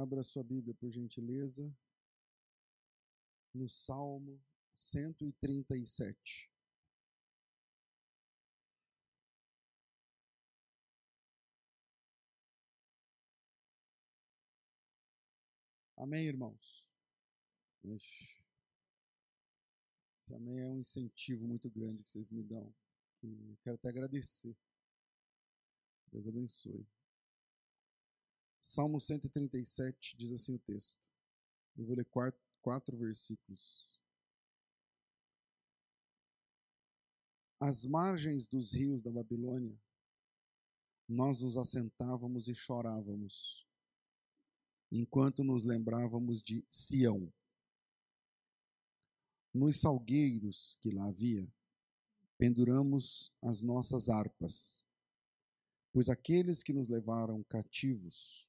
Abra sua Bíblia, por gentileza, no Salmo 137. Amém, irmãos? Esse amém é um incentivo muito grande que vocês me dão. E quero até agradecer. Deus abençoe. Salmo 137 diz assim o texto. Eu vou ler quatro, quatro versículos. Às margens dos rios da Babilônia, nós nos assentávamos e chorávamos, enquanto nos lembrávamos de Sião. Nos salgueiros que lá havia, penduramos as nossas harpas, pois aqueles que nos levaram cativos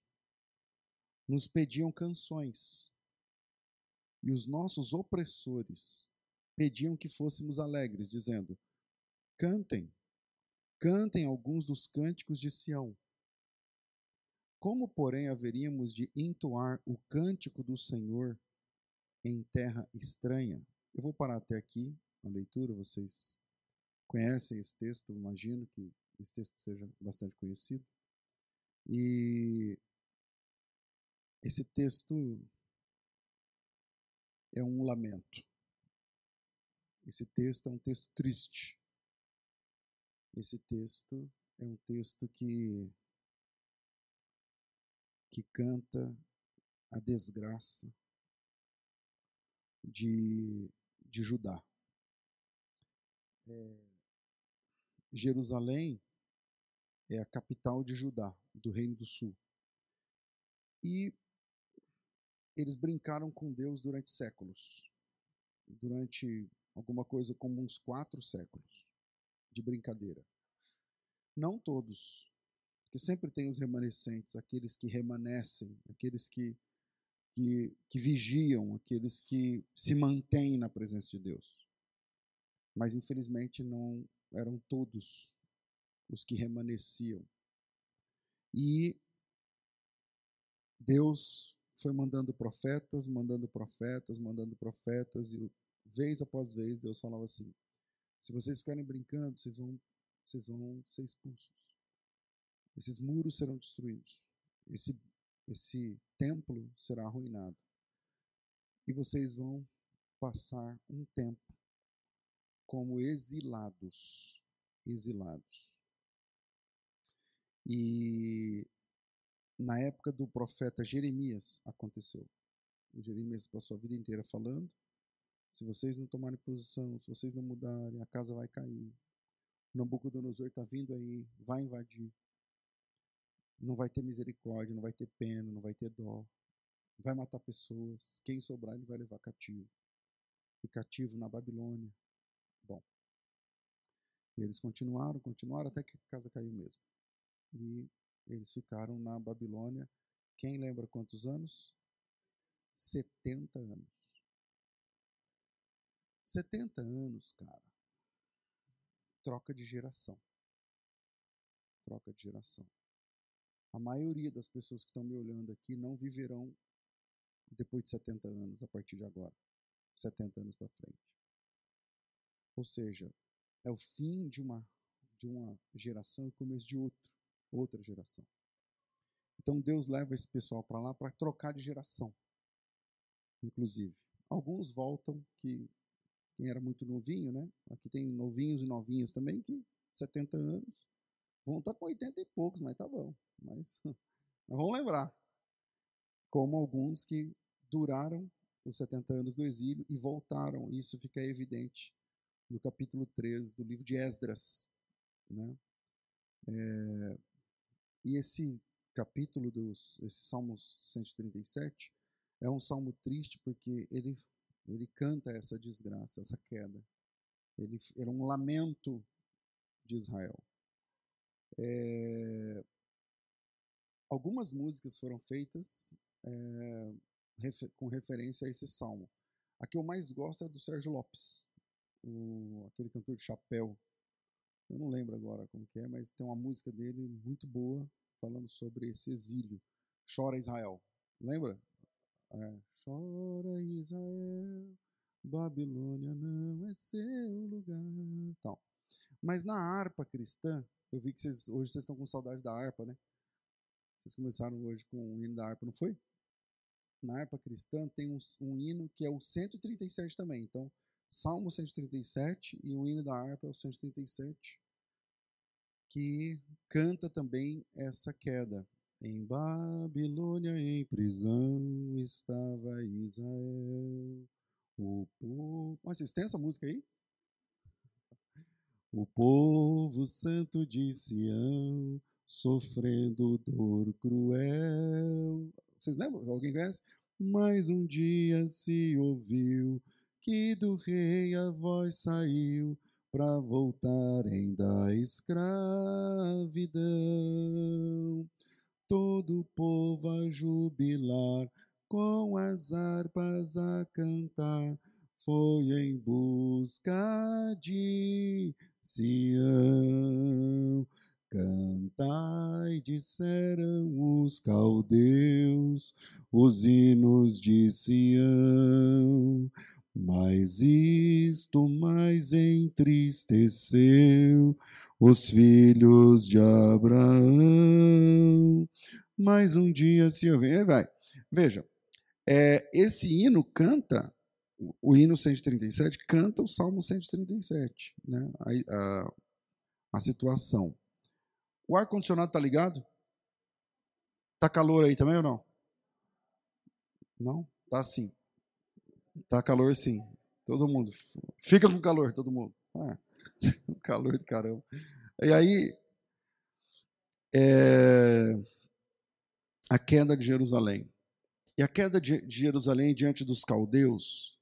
nos pediam canções, e os nossos opressores pediam que fôssemos alegres, dizendo: Cantem, cantem alguns dos cânticos de Sião. Como, porém, haveríamos de entoar o cântico do Senhor em terra estranha? Eu vou parar até aqui a leitura, vocês conhecem esse texto, imagino que esse texto seja bastante conhecido. E esse texto é um lamento. Esse texto é um texto triste. Esse texto é um texto que que canta a desgraça de, de Judá. É, Jerusalém é a capital de Judá, do Reino do Sul. E eles brincaram com Deus durante séculos. Durante alguma coisa como uns quatro séculos de brincadeira. Não todos, porque sempre tem os remanescentes, aqueles que remanescem, aqueles que, que, que vigiam, aqueles que se mantêm na presença de Deus. Mas infelizmente não eram todos os que remanesciam. E Deus foi mandando profetas, mandando profetas, mandando profetas, e vez após vez Deus falava assim: se vocês ficarem brincando, vocês vão, vocês vão ser expulsos. Esses muros serão destruídos. Esse, esse templo será arruinado. E vocês vão passar um tempo como exilados. Exilados. E na época do profeta Jeremias aconteceu. O Jeremias passou a vida inteira falando: se vocês não tomarem posição, se vocês não mudarem, a casa vai cair. Nabucodonosor está vindo aí, vai invadir. Não vai ter misericórdia, não vai ter pena, não vai ter dó. Vai matar pessoas. Quem sobrar, ele vai levar cativo. E cativo na Babilônia. Bom. E eles continuaram, continuaram até que a casa caiu mesmo. E eles ficaram na Babilônia. Quem lembra quantos anos? 70 anos. 70 anos, cara. Troca de geração. Troca de geração. A maioria das pessoas que estão me olhando aqui não viverão depois de 70 anos, a partir de agora. 70 anos para frente. Ou seja, é o fim de uma, de uma geração e o começo de outro, outra geração. Então Deus leva esse pessoal para lá para trocar de geração, inclusive. Alguns voltam que quem era muito novinho, né? Aqui tem novinhos e novinhas também que 70 anos vão estar tá com 80 e poucos, mas tá bom. Mas, vamos lembrar como alguns que duraram os 70 anos do exílio e voltaram. Isso fica evidente no capítulo 13 do livro de Esdras. Né? É, e esse capítulo, dos, esse Salmo 137, é um salmo triste porque ele, ele canta essa desgraça, essa queda. Ele era um lamento de Israel. É, algumas músicas foram feitas é, refer, com referência a esse salmo. A que eu mais gosto é do Sérgio Lopes o, aquele cantor de chapéu. Eu não lembro agora como que é, mas tem uma música dele muito boa falando sobre esse exílio. Chora Israel. Lembra? É, Chora Israel, Babilônia não é seu lugar. Então, mas na harpa cristã, eu vi que vocês, hoje vocês estão com saudade da harpa, né? Vocês começaram hoje com o hino da harpa, não foi? Na harpa cristã tem um, um hino que é o 137 também. Então, Salmo 137 e o hino da harpa é o 137, que canta também essa queda. Em Babilônia, em prisão, estava Israel. O povo. Mas vocês têm essa música aí? O povo santo de Sião, sofrendo dor cruel. Vocês lembram? Alguém conhece? Mas um dia se ouviu que do rei a voz saiu para voltarem da escravidão. Todo o povo a jubilar, com as harpas a cantar, foi em busca de Sião. Cantai, disseram os caldeus, os hinos de Sião. Mas isto mais entristeceu os filhos de Abraão. Mais um dia se ouvir. Vai. Veja, é, esse hino canta, o hino 137 canta o Salmo 137, né? a, a, a situação. O ar-condicionado tá ligado? Tá calor aí também ou não? Não? Tá sim. Tá calor sim. Todo mundo. Fica com calor, todo mundo. Ah, calor do caramba. E aí, é, a queda de Jerusalém. E a queda de Jerusalém diante dos caldeus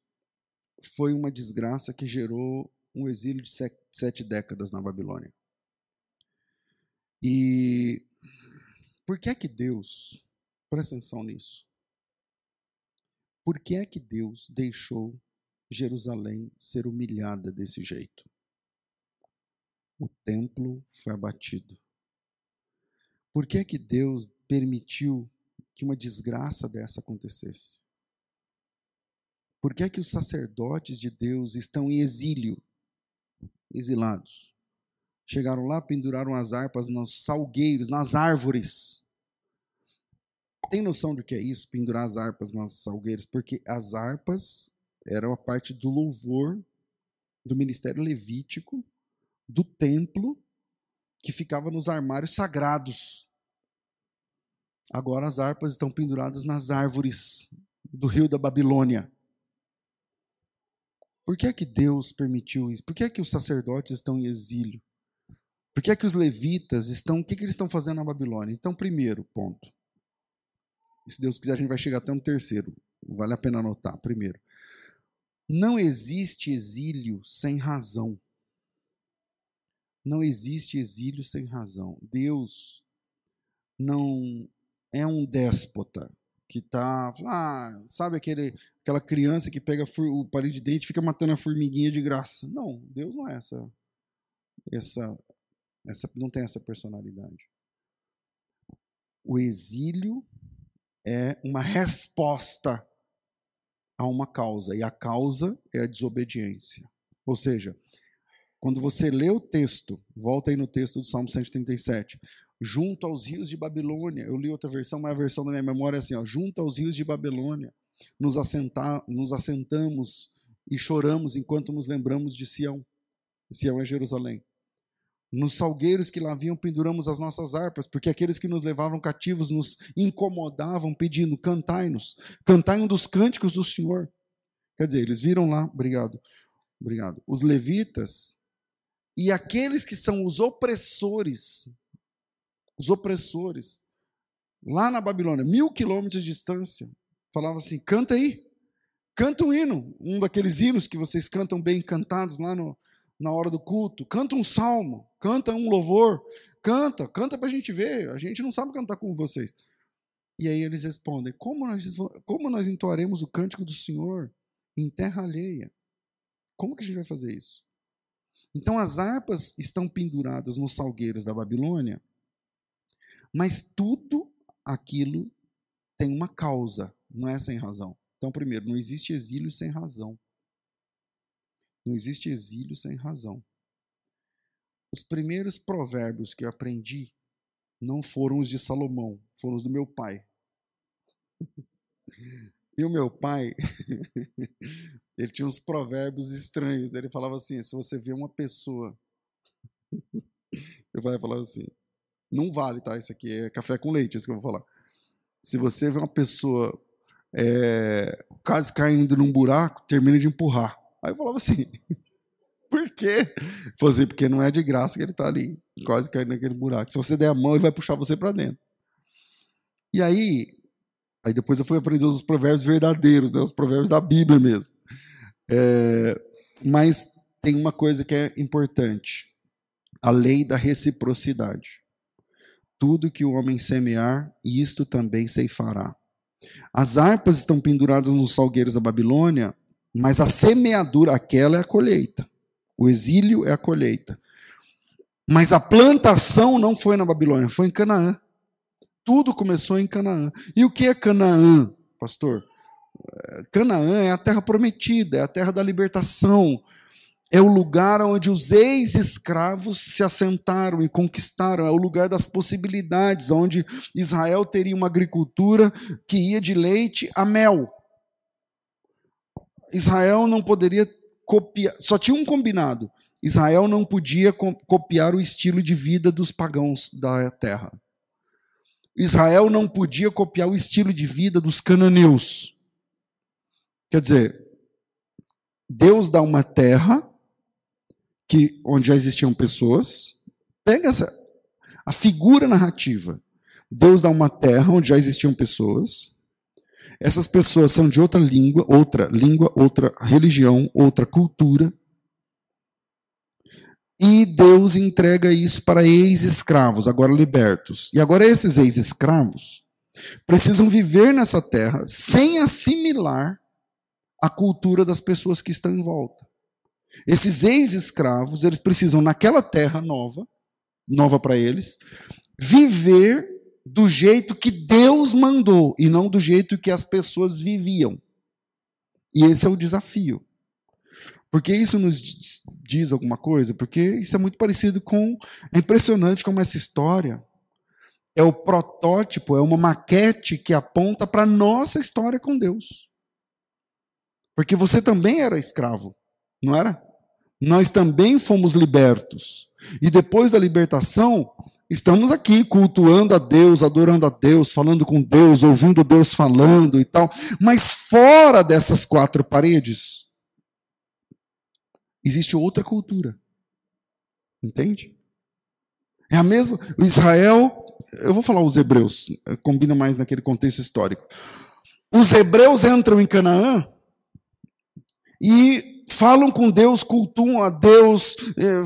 foi uma desgraça que gerou um exílio de sete décadas na Babilônia. E por que é que Deus, presta atenção nisso, por que é que Deus deixou Jerusalém ser humilhada desse jeito? O templo foi abatido. Por que é que Deus permitiu que uma desgraça dessa acontecesse? Por que é que os sacerdotes de Deus estão em exílio, exilados? Chegaram lá, penduraram as harpas nos salgueiros, nas árvores. Tem noção do que é isso, pendurar as harpas nas salgueiras? Porque as harpas eram a parte do louvor do ministério levítico, do templo, que ficava nos armários sagrados. Agora as harpas estão penduradas nas árvores do rio da Babilônia. Por que é que Deus permitiu isso? Por que é que os sacerdotes estão em exílio? Por que é que os levitas estão. O que, que eles estão fazendo na Babilônia? Então, primeiro ponto. E se Deus quiser, a gente vai chegar até um terceiro. Vale a pena anotar. Primeiro. Não existe exílio sem razão. Não existe exílio sem razão. Deus não é um déspota que tá, ah, sabe aquele, aquela criança que pega o palito de dente e fica matando a formiguinha de graça. Não, Deus não é essa essa essa, não tem essa personalidade. O exílio é uma resposta a uma causa, e a causa é a desobediência. Ou seja, quando você lê o texto, volta aí no texto do Salmo 137, junto aos rios de Babilônia, eu li outra versão, mas a versão da minha memória é assim, ó, junto aos rios de Babilônia, nos, assentar, nos assentamos e choramos enquanto nos lembramos de Sião. Sião é Jerusalém. Nos salgueiros que lá haviam, penduramos as nossas harpas, porque aqueles que nos levavam cativos nos incomodavam, pedindo: cantai-nos, cantai um dos cânticos do Senhor. Quer dizer, eles viram lá, obrigado, obrigado, os levitas e aqueles que são os opressores, os opressores, lá na Babilônia, mil quilômetros de distância, falavam assim: canta aí, canta um hino, um daqueles hinos que vocês cantam bem cantados lá no, na hora do culto, canta um salmo, canta um louvor, canta, canta para a gente ver, a gente não sabe cantar como vocês. E aí eles respondem: como nós, como nós entoaremos o cântico do Senhor em terra alheia? Como que a gente vai fazer isso? Então as harpas estão penduradas nos salgueiros da Babilônia, mas tudo aquilo tem uma causa, não é sem razão. Então, primeiro, não existe exílio sem razão. Não existe exílio sem razão. Os primeiros provérbios que eu aprendi não foram os de Salomão, foram os do meu pai. E o meu pai, ele tinha uns provérbios estranhos. Ele falava assim: se você vê uma pessoa. Eu falava assim: não vale, tá? Isso aqui é café com leite, isso que eu vou falar. Se você vê uma pessoa é, quase caindo num buraco, termina de empurrar. Aí eu falava assim: por quê? Falei assim, porque não é de graça que ele está ali, quase caindo naquele buraco. Se você der a mão, ele vai puxar você para dentro. E aí, Aí depois eu fui aprender os provérbios verdadeiros, né? os provérbios da Bíblia mesmo. É, mas tem uma coisa que é importante: a lei da reciprocidade. Tudo que o homem semear, isto também ceifará. As harpas estão penduradas nos salgueiros da Babilônia, mas a semeadura, aquela é a colheita. O exílio é a colheita. Mas a plantação não foi na Babilônia, foi em Canaã. Tudo começou em Canaã. E o que é Canaã, pastor? Canaã é a terra prometida, é a terra da libertação. É o lugar onde os ex-escravos se assentaram e conquistaram, é o lugar das possibilidades, onde Israel teria uma agricultura que ia de leite a mel. Israel não poderia copiar, só tinha um combinado: Israel não podia copiar o estilo de vida dos pagãos da terra. Israel não podia copiar o estilo de vida dos cananeus. Quer dizer, Deus dá uma terra que onde já existiam pessoas. Pega essa a figura narrativa. Deus dá uma terra onde já existiam pessoas. Essas pessoas são de outra língua, outra língua, outra religião, outra cultura. E Deus entrega isso para ex-escravos, agora libertos. E agora esses ex-escravos precisam viver nessa terra sem assimilar a cultura das pessoas que estão em volta. Esses ex-escravos, eles precisam naquela terra nova, nova para eles, viver do jeito que Deus mandou e não do jeito que as pessoas viviam. E esse é o desafio. Porque isso nos diz alguma coisa? Porque isso é muito parecido com. É impressionante como essa história é o protótipo, é uma maquete que aponta para a nossa história com Deus. Porque você também era escravo, não era? Nós também fomos libertos. E depois da libertação, estamos aqui cultuando a Deus, adorando a Deus, falando com Deus, ouvindo Deus falando e tal. Mas fora dessas quatro paredes, existe outra cultura. Entende? É a mesma. O Israel, eu vou falar os hebreus, combina mais naquele contexto histórico. Os hebreus entram em Canaã e falam com Deus, cultuam a Deus, eh,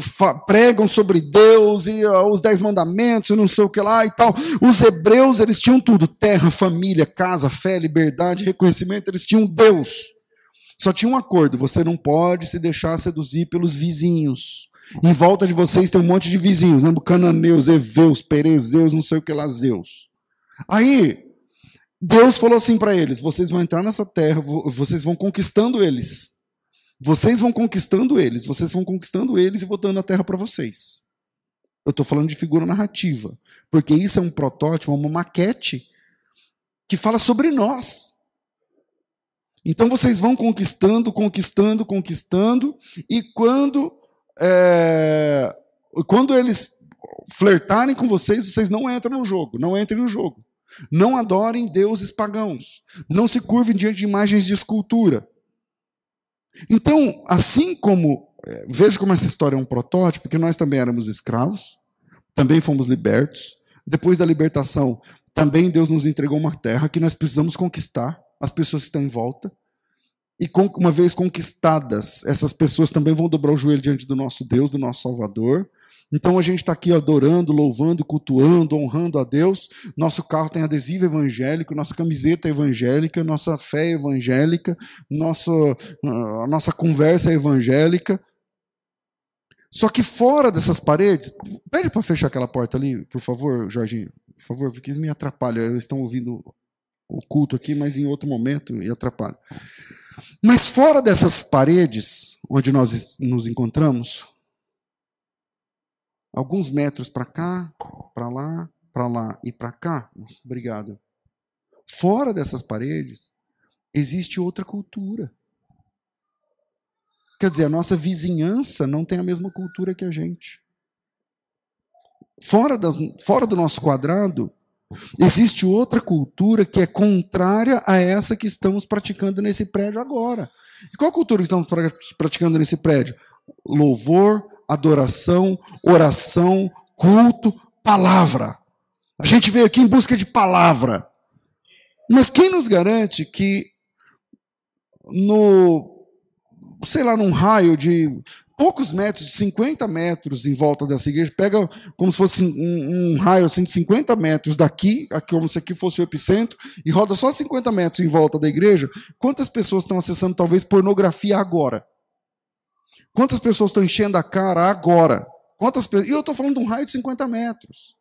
pregam sobre Deus e os dez mandamentos, não sei o que lá e tal. Os hebreus, eles tinham tudo: terra, família, casa, fé, liberdade, reconhecimento, eles tinham Deus. Só tinha um acordo: você não pode se deixar seduzir pelos vizinhos. Em volta de vocês tem um monte de vizinhos, né? Cananeus, Eveus, Perezeus, não sei o que lá, Zeus. Aí, Deus falou assim para eles: vocês vão entrar nessa terra, vocês vão conquistando eles. Vocês vão conquistando eles, vocês vão conquistando eles e vou dando a terra para vocês. Eu estou falando de figura narrativa, porque isso é um protótipo, uma maquete que fala sobre nós. Então vocês vão conquistando, conquistando, conquistando, e quando, é, quando eles flertarem com vocês, vocês não entram no jogo, não entrem no jogo. Não adorem deuses pagãos. Não se curvem diante de imagens de escultura. Então, assim como. É, vejo como essa história é um protótipo, porque nós também éramos escravos, também fomos libertos. Depois da libertação, também Deus nos entregou uma terra que nós precisamos conquistar as pessoas que estão em volta. E uma vez conquistadas, essas pessoas também vão dobrar o joelho diante do nosso Deus, do nosso Salvador. Então a gente está aqui adorando, louvando, cultuando, honrando a Deus. Nosso carro tem adesivo evangélico, nossa camiseta é evangélica, nossa fé é evangélica, nossa, a nossa conversa é evangélica. Só que fora dessas paredes, pede para fechar aquela porta ali, por favor, Jorginho, por favor, porque me atrapalha, eles estão ouvindo o culto aqui, mas em outro momento e atrapalha. Mas fora dessas paredes onde nós nos encontramos, alguns metros para cá, para lá, para lá e para cá, nossa, obrigado. Fora dessas paredes existe outra cultura. Quer dizer, a nossa vizinhança não tem a mesma cultura que a gente. Fora, das, fora do nosso quadrado, existe outra cultura que é contrária a essa que estamos praticando nesse prédio agora. E qual cultura que estamos praticando nesse prédio? Louvor, adoração, oração, culto, palavra. A gente veio aqui em busca de palavra. Mas quem nos garante que no sei lá, num raio de poucos metros, de 50 metros em volta dessa igreja, pega como se fosse um, um raio assim de 50 metros daqui, aqui, como se aqui fosse o epicentro, e roda só 50 metros em volta da igreja, quantas pessoas estão acessando talvez pornografia agora? Quantas pessoas estão enchendo a cara agora? Quantas pessoas? E eu estou falando de um raio de 50 metros.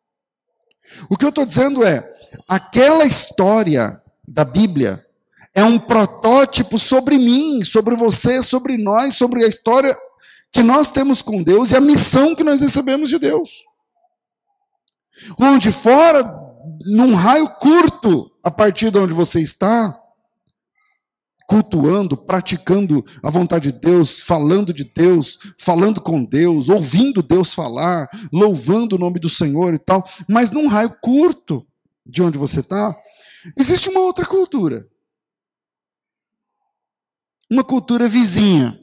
O que eu estou dizendo é, aquela história da Bíblia é um protótipo sobre mim, sobre você, sobre nós, sobre a história que nós temos com Deus e a missão que nós recebemos de Deus. Onde fora, num raio curto, a partir de onde você está, cultuando, praticando a vontade de Deus, falando de Deus, falando com Deus, ouvindo Deus falar, louvando o nome do Senhor e tal, mas num raio curto de onde você está, existe uma outra cultura. Uma cultura vizinha,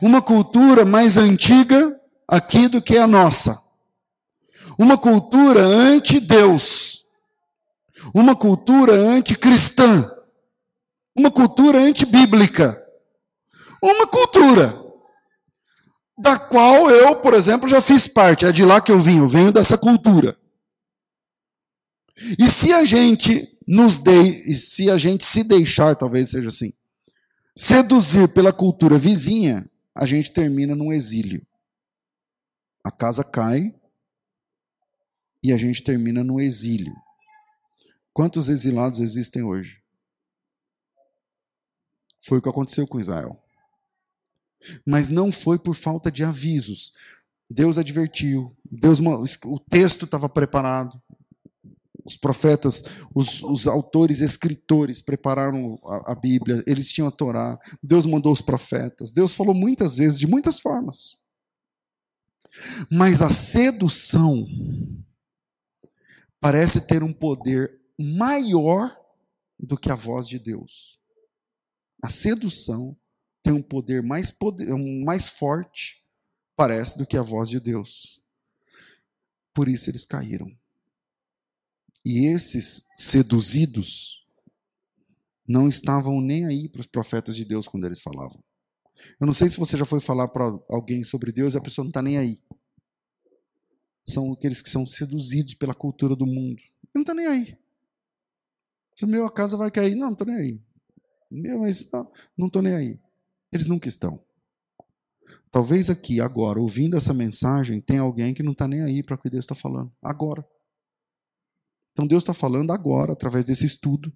uma cultura mais antiga aqui do que a nossa, uma cultura anti-Deus, uma cultura anticristã, uma cultura antibíblica, uma cultura da qual eu, por exemplo, já fiz parte, é de lá que eu vim, eu venho dessa cultura. E se a gente nos de, se a gente se deixar, talvez seja assim, seduzir pela cultura vizinha, a gente termina num exílio. A casa cai e a gente termina no exílio. Quantos exilados existem hoje? Foi o que aconteceu com Israel. Mas não foi por falta de avisos. Deus advertiu, Deus, o texto estava preparado, os profetas, os, os autores, escritores prepararam a, a, Bíblia, eles tinham a Torá, Deus mandou os profetas, Deus falou muitas vezes, de muitas formas. Mas a sedução parece ter um poder maior do que a voz de Deus. A sedução tem um poder mais, poder, mais forte, parece, do que a voz de Deus. Por isso eles caíram. E esses seduzidos não estavam nem aí para os profetas de Deus quando eles falavam. Eu não sei se você já foi falar para alguém sobre Deus e a pessoa não está nem aí. São aqueles que são seduzidos pela cultura do mundo. Não está nem aí. Se meu, a casa vai cair. Não, não estou nem aí. Meu, mas não estou nem aí. Eles nunca estão. Talvez aqui, agora, ouvindo essa mensagem, tem alguém que não está nem aí para o que Deus está falando. Agora. Então Deus está falando agora, através desse estudo.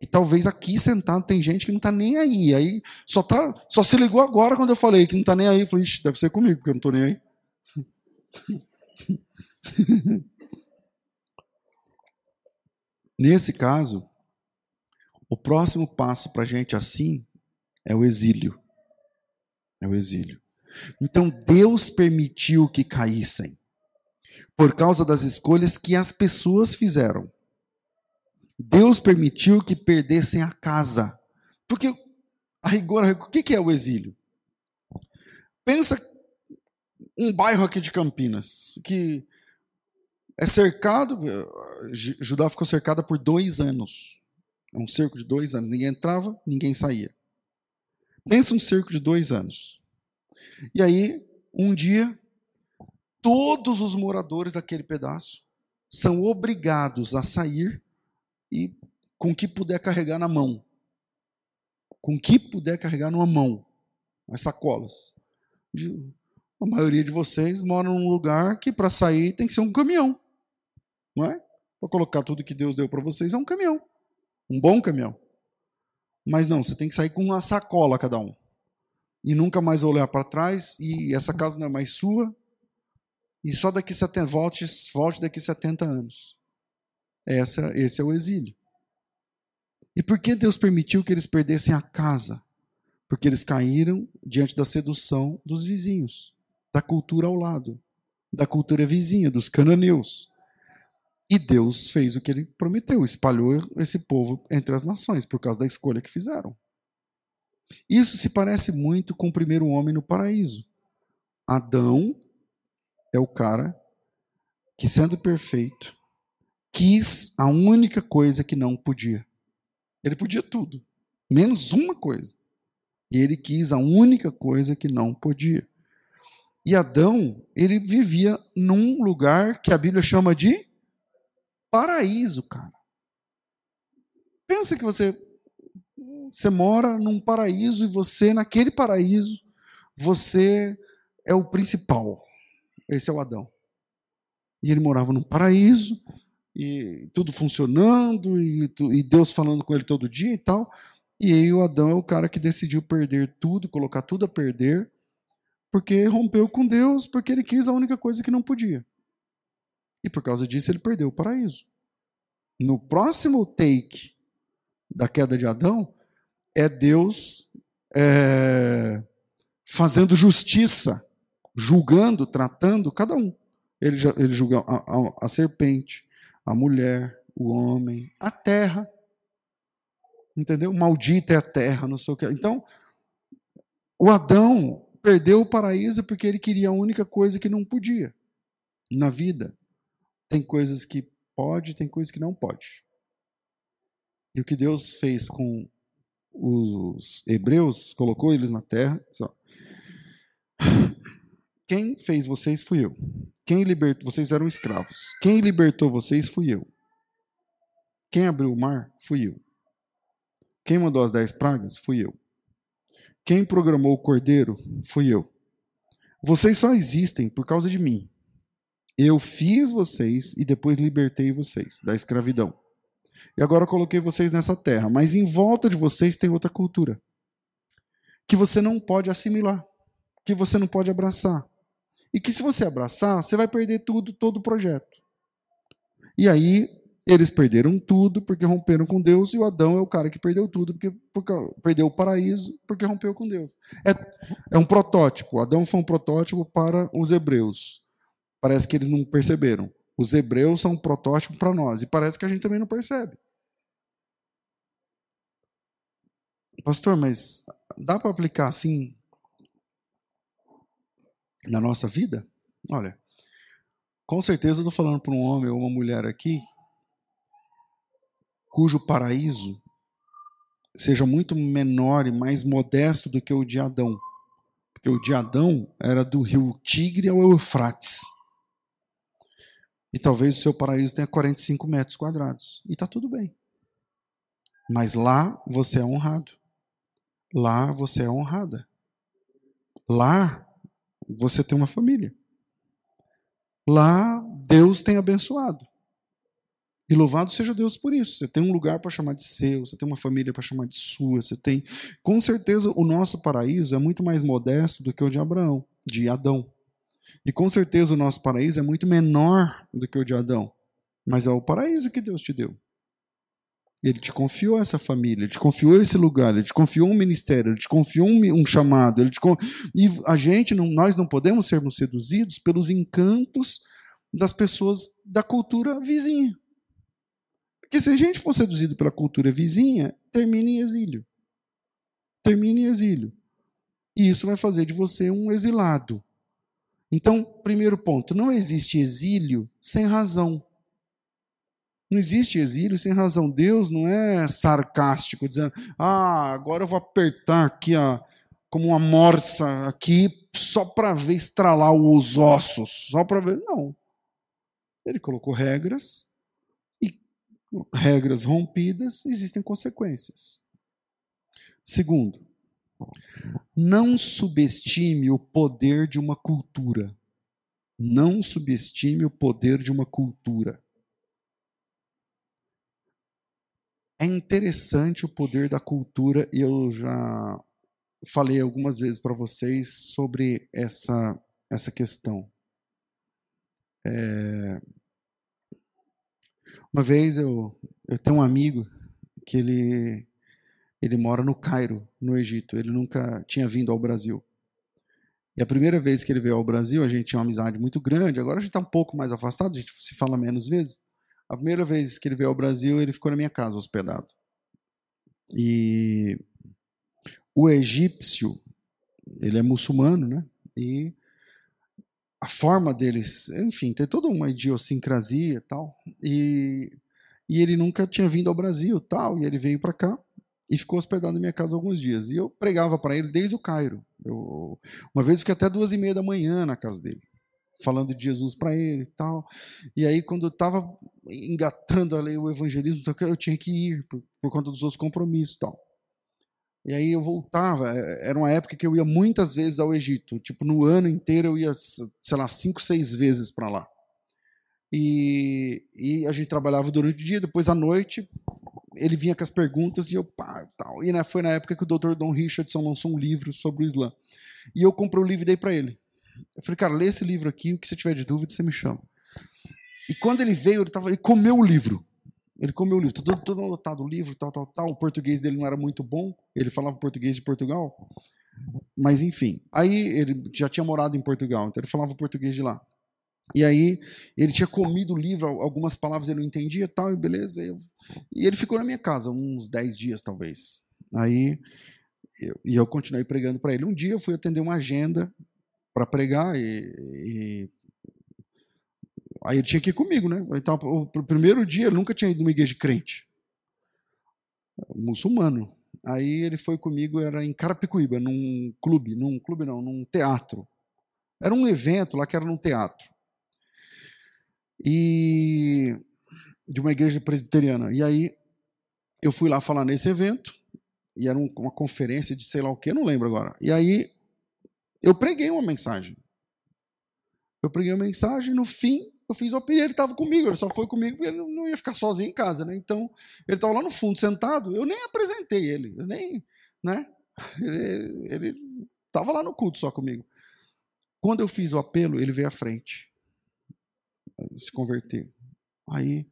E talvez aqui sentado tem gente que não está nem aí. Aí só, tá, só se ligou agora quando eu falei que não está nem aí. Eu falei, deve ser comigo, porque eu não estou nem aí. Nesse caso, o próximo passo para a gente assim é o exílio. É o exílio. Então Deus permitiu que caíssem por causa das escolhas que as pessoas fizeram. Deus permitiu que perdessem a casa. Porque, a rigor, o que é o exílio? Pensa um bairro aqui de Campinas, que é cercado, Judá ficou cercada por dois anos. É um cerco de dois anos. Ninguém entrava, ninguém saía. Pensa um cerco de dois anos. E aí, um dia, todos os moradores daquele pedaço são obrigados a sair e com o que puder carregar na mão. Com o que puder carregar numa mão. As sacolas. A maioria de vocês mora num lugar que para sair tem que ser um caminhão. Não é? Vou colocar tudo que Deus deu para vocês é um caminhão. Um bom caminhão. Mas não, você tem que sair com uma sacola cada um. E nunca mais olhar para trás, e essa casa não é mais sua. E só daqui 70 volte, volte daqui 70 anos. Essa, esse é o exílio. E por que Deus permitiu que eles perdessem a casa? Porque eles caíram diante da sedução dos vizinhos, da cultura ao lado, da cultura vizinha, dos cananeus. E Deus fez o que ele prometeu, espalhou esse povo entre as nações por causa da escolha que fizeram. Isso se parece muito com o primeiro homem no paraíso. Adão é o cara que, sendo perfeito, quis a única coisa que não podia. Ele podia tudo, menos uma coisa. E ele quis a única coisa que não podia. E Adão, ele vivia num lugar que a Bíblia chama de paraíso, cara. Pensa que você você mora num paraíso e você naquele paraíso você é o principal. Esse é o Adão. E ele morava num paraíso e tudo funcionando e, e Deus falando com ele todo dia e tal. E aí o Adão é o cara que decidiu perder tudo, colocar tudo a perder, porque rompeu com Deus, porque ele quis a única coisa que não podia. E por causa disso ele perdeu o paraíso. No próximo take da queda de Adão, é Deus é, fazendo justiça, julgando, tratando cada um. Ele, ele julga a, a, a serpente, a mulher, o homem, a terra. Entendeu? Maldita é a terra, não sei o que. Então, o Adão perdeu o paraíso porque ele queria a única coisa que não podia na vida. Tem coisas que pode, tem coisas que não pode. E o que Deus fez com os hebreus, colocou eles na terra. Só. Quem fez vocês fui eu. Quem libertou vocês eram escravos. Quem libertou vocês fui eu. Quem abriu o mar fui eu. Quem mandou as dez pragas fui eu. Quem programou o cordeiro fui eu. Vocês só existem por causa de mim. Eu fiz vocês e depois libertei vocês da escravidão. E agora coloquei vocês nessa terra, mas em volta de vocês tem outra cultura que você não pode assimilar, que você não pode abraçar. E que se você abraçar, você vai perder tudo, todo o projeto. E aí eles perderam tudo porque romperam com Deus, e o Adão é o cara que perdeu tudo, porque, porque perdeu o paraíso porque rompeu com Deus. É, é um protótipo. Adão foi um protótipo para os hebreus. Parece que eles não perceberam. Os hebreus são um protótipo para nós. E parece que a gente também não percebe. Pastor, mas dá para aplicar assim na nossa vida? Olha, com certeza eu estou falando para um homem ou uma mulher aqui cujo paraíso seja muito menor e mais modesto do que o de Adão. Porque o de Adão era do rio Tigre ao Eufrates. E talvez o seu paraíso tenha 45 metros quadrados. E está tudo bem. Mas lá você é honrado. Lá você é honrada. Lá você tem uma família. Lá Deus tem abençoado. E louvado seja Deus por isso. Você tem um lugar para chamar de seu, você tem uma família para chamar de sua, você tem. Com certeza o nosso paraíso é muito mais modesto do que o de Abraão, de Adão. E com certeza o nosso paraíso é muito menor do que o de Adão. Mas é o paraíso que Deus te deu. Ele te confiou essa família, ele te confiou esse lugar, ele te confiou um ministério, ele te confiou um, um chamado. Ele te. E a gente, não, nós não podemos sermos seduzidos pelos encantos das pessoas da cultura vizinha. Porque se a gente for seduzido pela cultura vizinha, termina em exílio. Termina em exílio. E isso vai fazer de você um exilado. Então, primeiro ponto, não existe exílio sem razão. Não existe exílio sem razão. Deus não é sarcástico, dizendo, ah, agora eu vou apertar aqui a, como uma morsa aqui só para ver estralar os ossos, só para ver. Não. Ele colocou regras e regras rompidas existem consequências. Segundo, não subestime o poder de uma cultura. Não subestime o poder de uma cultura. é interessante o poder da cultura e eu já falei algumas vezes para vocês sobre essa, essa questão. É... Uma vez eu, eu tenho um amigo que ele, ele mora no Cairo, no Egito. Ele nunca tinha vindo ao Brasil. E a primeira vez que ele veio ao Brasil, a gente tinha uma amizade muito grande. Agora a gente está um pouco mais afastado, a gente se fala menos vezes. A primeira vez que ele veio ao Brasil, ele ficou na minha casa hospedado. E o egípcio, ele é muçulmano, né? E a forma deles, enfim, tem toda uma idiosincrasia e tal. E, e ele nunca tinha vindo ao Brasil tal, e ele veio para cá e ficou hospedado na minha casa alguns dias. E eu pregava para ele desde o Cairo. Eu, uma vez fiquei até duas e meia da manhã na casa dele falando de Jesus para ele e tal. E aí, quando eu estava engatando ali o evangelismo, eu tinha que ir por, por conta dos outros compromissos e tal. E aí eu voltava, é, era uma época que eu ia muitas vezes ao Egito. Tipo, no ano inteiro eu ia, sei lá, cinco, seis vezes para lá. E, e a gente trabalhava durante o dia, depois à noite ele vinha com as perguntas e eu pá, tal. E né, foi na época que o Dr. Don Richardson lançou um livro sobre o Islã. E eu comprei o livro e dei para ele. Eu falei, cara, lê esse livro aqui, o que você tiver de dúvida, você me chama. E quando ele veio, ele, tava, ele comeu o livro. Ele comeu o livro, todo, todo anotado o livro, tal, tal, tal. O português dele não era muito bom, ele falava português de Portugal. Mas enfim, aí ele já tinha morado em Portugal, então ele falava português de lá. E aí ele tinha comido o livro, algumas palavras ele não entendia, tal, e beleza. Eu, e ele ficou na minha casa uns 10 dias, talvez. Aí eu, e eu continuei pregando para ele. Um dia eu fui atender uma agenda para pregar e, e, aí ele tinha que ir comigo, né? Então, o primeiro dia ele nunca tinha ido numa igreja de crente, muçulmano. Aí ele foi comigo, era em Carapicuíba, num clube, num clube não, num teatro. Era um evento lá que era num teatro. E de uma igreja presbiteriana. E aí eu fui lá falar nesse evento, e era uma conferência de sei lá o que, não lembro agora. E aí eu preguei uma mensagem. Eu preguei uma mensagem, no fim, eu fiz o apelo, ele estava comigo, ele só foi comigo porque ele não ia ficar sozinho em casa, né? Então, ele estava lá no fundo, sentado, eu nem apresentei ele, eu nem, né? Ele estava lá no culto só comigo. Quando eu fiz o apelo, ele veio à frente, se converter. Aí,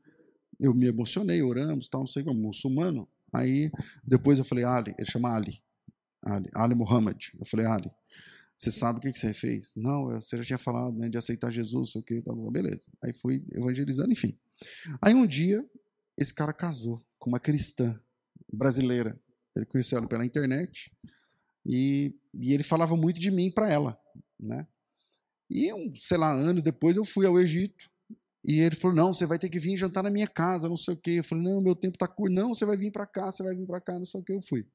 eu me emocionei, oramos, tal, não sei como, muçulmano. Aí, depois eu falei, Ali, ele chama Ali, Ali, Ali Muhammad. Eu falei, Ali, você sabe o que, que você fez? Não, você já tinha falado né, de aceitar Jesus, sei o que, beleza. Aí fui evangelizando, enfim. Aí um dia, esse cara casou com uma cristã brasileira. Ele conheceu ela pela internet e, e ele falava muito de mim para ela, né? E, sei lá, anos depois eu fui ao Egito e ele falou: Não, você vai ter que vir jantar na minha casa, não sei o quê. Eu falei: Não, meu tempo está curto. Não, você vai vir para cá, você vai vir para cá, não sei o que. Eu fui.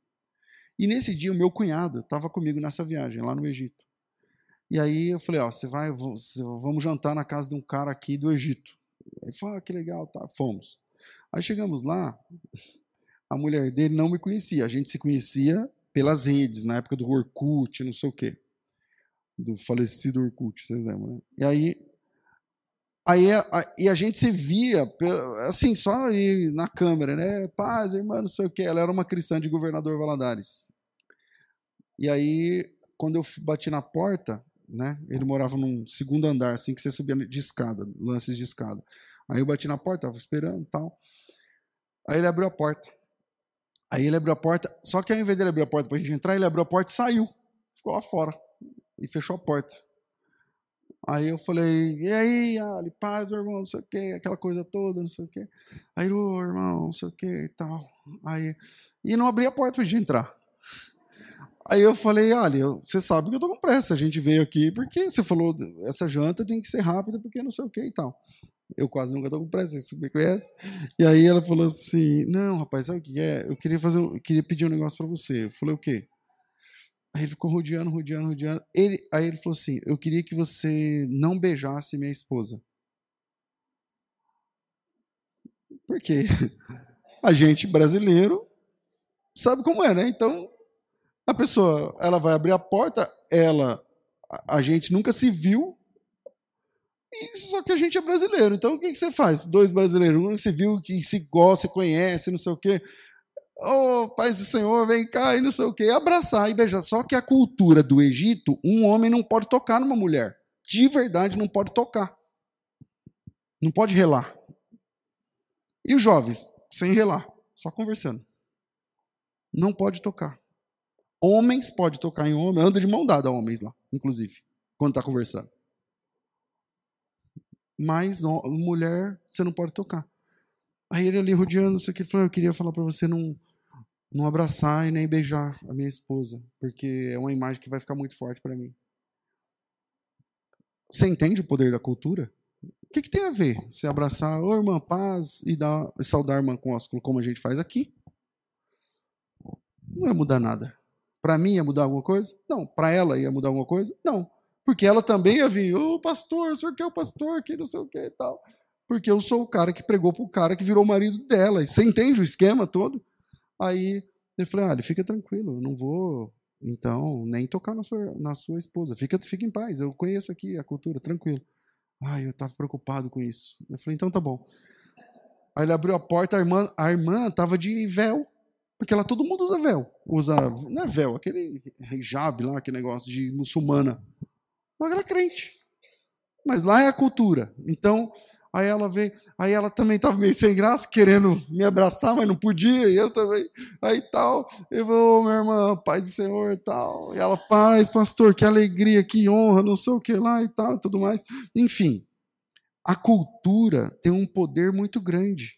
E nesse dia, o meu cunhado estava comigo nessa viagem, lá no Egito. E aí eu falei, ó, você vai, vamos jantar na casa de um cara aqui do Egito. Ele falou, ah, que legal, tá, fomos. Aí chegamos lá, a mulher dele não me conhecia, a gente se conhecia pelas redes, na época do Orkut, não sei o quê. Do falecido Orkut, vocês lembram, né? E aí, aí a, e a gente se via, assim, só aí na câmera, né? Paz, irmã, não sei o quê. Ela era uma cristã de governador Valadares. E aí, quando eu bati na porta, né? Ele morava num segundo andar, assim que você subia de escada, lances de escada. Aí eu bati na porta, tava esperando tal. Aí ele abriu a porta. Aí ele abriu a porta, só que ao invés dele abrir a porta pra gente entrar, ele abriu a porta e saiu. Ficou lá fora. E fechou a porta. Aí eu falei, e aí, Ali, paz, meu irmão, não sei o quê, aquela coisa toda, não sei o quê. Aí, ô, oh, irmão, não sei o quê e tal. Aí, e não abria a porta pra gente entrar. Aí eu falei, olha, você sabe que eu tô com pressa, a gente veio aqui porque você falou, essa janta tem que ser rápida porque não sei o que e tal. Eu quase nunca tô com pressa, você me conhece? E aí ela falou assim, não, rapaz, sabe o que é? Eu queria fazer, eu queria pedir um negócio para você. Eu falei, o quê? Aí ele ficou rodeando, rodeando, rodeando. Ele, aí ele falou assim, eu queria que você não beijasse minha esposa. Por quê? A gente brasileiro sabe como é, né? Então, a pessoa, ela vai abrir a porta, ela, a gente nunca se viu, só que a gente é brasileiro. Então o que, que você faz? Dois brasileiros, um se viu que se gosta, se conhece, não sei o quê. Oh, paz do Senhor, vem cá e não sei o quê. Abraçar e beijar. Só que a cultura do Egito, um homem não pode tocar numa mulher. De verdade, não pode tocar. Não pode relar. E os jovens, sem relar, só conversando. Não pode tocar. Homens pode tocar em homem, anda de mão dada homens lá, inclusive, quando está conversando. Mas mulher, você não pode tocar. Aí ele ali rodeando isso aqui, ele falou: Eu queria falar para você não, não abraçar e nem beijar a minha esposa, porque é uma imagem que vai ficar muito forte para mim. Você entende o poder da cultura? O que, que tem a ver se abraçar, ô irmã, paz, e, dar, e saudar a irmã com ósculo, como a gente faz aqui? Não ia mudar nada. Para mim ia mudar alguma coisa? Não. Para ela ia mudar alguma coisa? Não. Porque ela também ia vir, ô oh, pastor, o senhor que é o pastor, que não sei o que e tal. Porque eu sou o cara que pregou pro cara que virou marido dela. Você entende o esquema todo? Aí eu falei, ah, ele fica tranquilo, eu não vou, então, nem tocar na sua, na sua esposa. Fica, fica em paz, eu conheço aqui a cultura, tranquilo. Ai, eu estava preocupado com isso. Eu falei, então tá bom. Aí ele abriu a porta, a irmã, a irmã tava de véu, porque lá todo mundo usa véu. Usa, não é véu, aquele hijab lá, aquele negócio de muçulmana. Mas ela é crente. Mas lá é a cultura. Então, Aí ela veio, aí ela também estava meio sem graça, querendo me abraçar, mas não podia, e eu também, aí tal. Eu vou, oh, minha irmã, paz do Senhor e tal. E ela, paz, pastor, que alegria, que honra, não sei o que lá e tal, tudo mais. Enfim, a cultura tem um poder muito grande.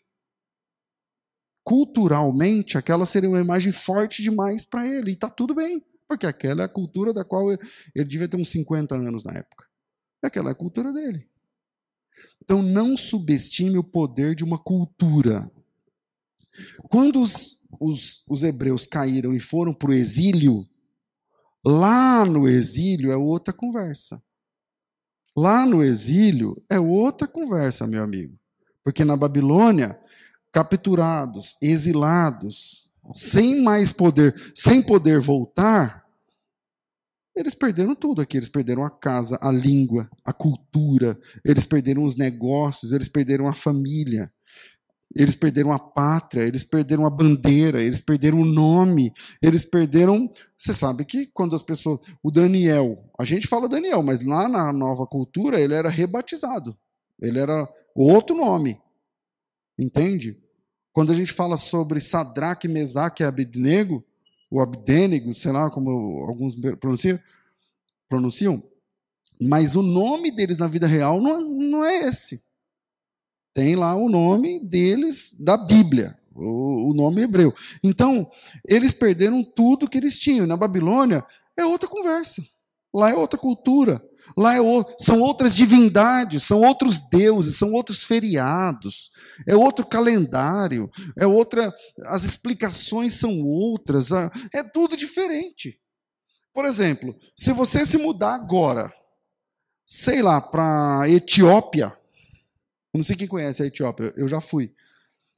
Culturalmente, aquela seria uma imagem forte demais para ele, e está tudo bem, porque aquela é a cultura da qual ele, ele devia ter uns 50 anos na época. Aquela é a cultura dele. Então, não subestime o poder de uma cultura. Quando os, os, os hebreus caíram e foram para o exílio, lá no exílio é outra conversa. Lá no exílio é outra conversa, meu amigo. Porque na Babilônia, capturados, exilados, sem mais poder, sem poder voltar, eles perderam tudo aqui. Eles perderam a casa, a língua, a cultura, eles perderam os negócios, eles perderam a família, eles perderam a pátria, eles perderam a bandeira, eles perderam o nome, eles perderam. Você sabe que quando as pessoas. O Daniel, a gente fala Daniel, mas lá na nova cultura ele era rebatizado. Ele era outro nome. Entende? Quando a gente fala sobre Sadraque, Mesaque e Abednego, o Abdênego, sei lá como alguns pronunciam, pronunciam, mas o nome deles na vida real não, não é esse. Tem lá o nome deles da Bíblia, o, o nome hebreu. Então, eles perderam tudo que eles tinham. Na Babilônia é outra conversa. Lá é outra cultura. Lá é o, são outras divindades, são outros deuses, são outros feriados, é outro calendário, é outra. As explicações são outras, é tudo diferente. Por exemplo, se você se mudar agora, sei lá, para Etiópia, não sei quem conhece a Etiópia, eu já fui.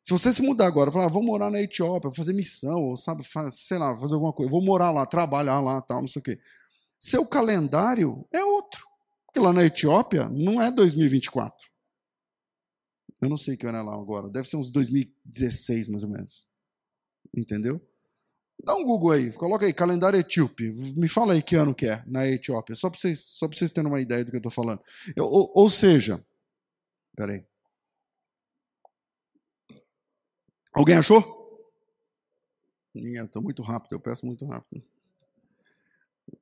Se você se mudar agora, falar, ah, vou morar na Etiópia, fazer missão, ou sabe, sei lá, fazer alguma coisa, vou morar lá, trabalhar lá, tal, não sei o quê. Seu calendário é outro. Porque lá na Etiópia não é 2024. Eu não sei que ano é lá agora. Deve ser uns 2016, mais ou menos. Entendeu? Dá um Google aí, coloca aí, calendário etíope. Me fala aí que ano que é na Etiópia, só para vocês, só vocês terem uma ideia do que eu estou falando. Eu, ou, ou seja, peraí. Alguém achou? Ninguém, estou muito rápido, eu peço muito rápido.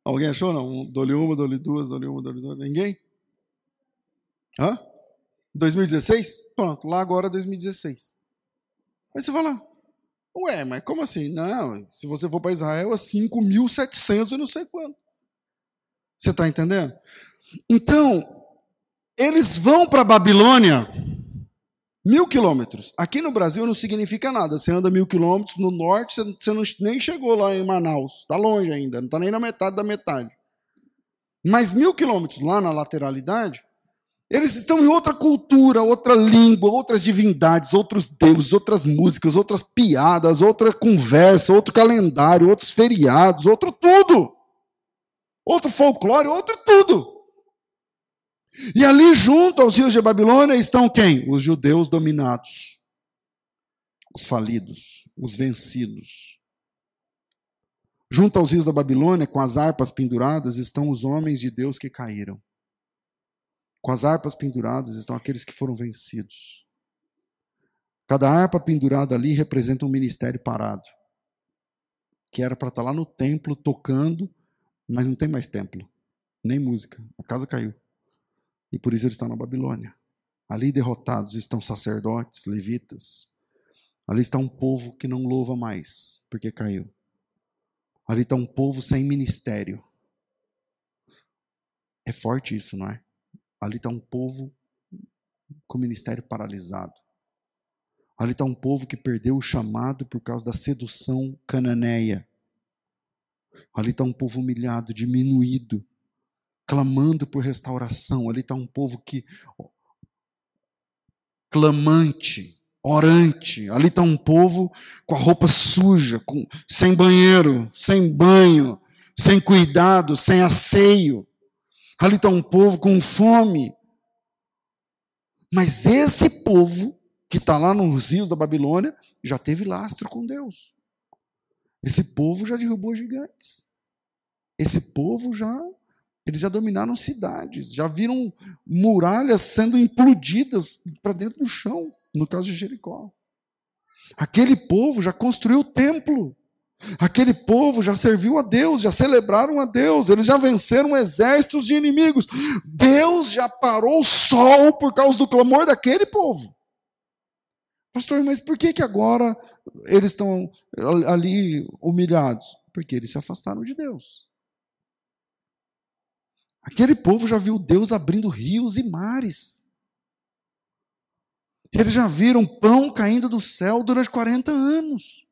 Alguém achou? Não. Dou-lhe uma, dou-lhe duas, dou-lhe uma, dou-lhe duas. Ninguém? Hã? 2016? Pronto, lá agora é 2016. Aí você fala, ué, mas como assim? Não, se você for para Israel é 5.700 e não sei quanto. Você está entendendo? Então, eles vão para Babilônia Mil quilômetros. Aqui no Brasil não significa nada. Você anda mil quilômetros no norte, você não, nem chegou lá em Manaus. Está longe ainda, não está nem na metade da metade. Mas mil quilômetros lá na lateralidade, eles estão em outra cultura, outra língua, outras divindades, outros deuses, outras músicas, outras piadas, outra conversa, outro calendário, outros feriados, outro tudo. Outro folclore, outro tudo. E ali junto aos rios de Babilônia estão quem? Os judeus dominados, os falidos, os vencidos. Junto aos rios da Babilônia, com as harpas penduradas, estão os homens de Deus que caíram. Com as harpas penduradas estão aqueles que foram vencidos. Cada harpa pendurada ali representa um ministério parado, que era para estar tá lá no templo tocando, mas não tem mais templo, nem música. A casa caiu. E por isso eles estão na Babilônia. Ali derrotados estão sacerdotes, levitas. Ali está um povo que não louva mais, porque caiu. Ali está um povo sem ministério. É forte isso, não é? Ali está um povo com o ministério paralisado. Ali está um povo que perdeu o chamado por causa da sedução cananeia. Ali está um povo humilhado, diminuído, clamando por restauração. Ali está um povo que clamante, orante. Ali está um povo com a roupa suja, com, sem banheiro, sem banho, sem cuidado, sem asseio. Ali está um povo com fome. Mas esse povo que está lá nos rios da Babilônia já teve lastro com Deus. Esse povo já derrubou gigantes. Esse povo já eles já dominaram cidades, já viram muralhas sendo implodidas para dentro do chão, no caso de Jericó. Aquele povo já construiu o templo. Aquele povo já serviu a Deus, já celebraram a Deus, eles já venceram exércitos de inimigos. Deus já parou o sol por causa do clamor daquele povo. Pastor, mas por que, que agora eles estão ali humilhados? Porque eles se afastaram de Deus. Aquele povo já viu Deus abrindo rios e mares. Eles já viram pão caindo do céu durante 40 anos.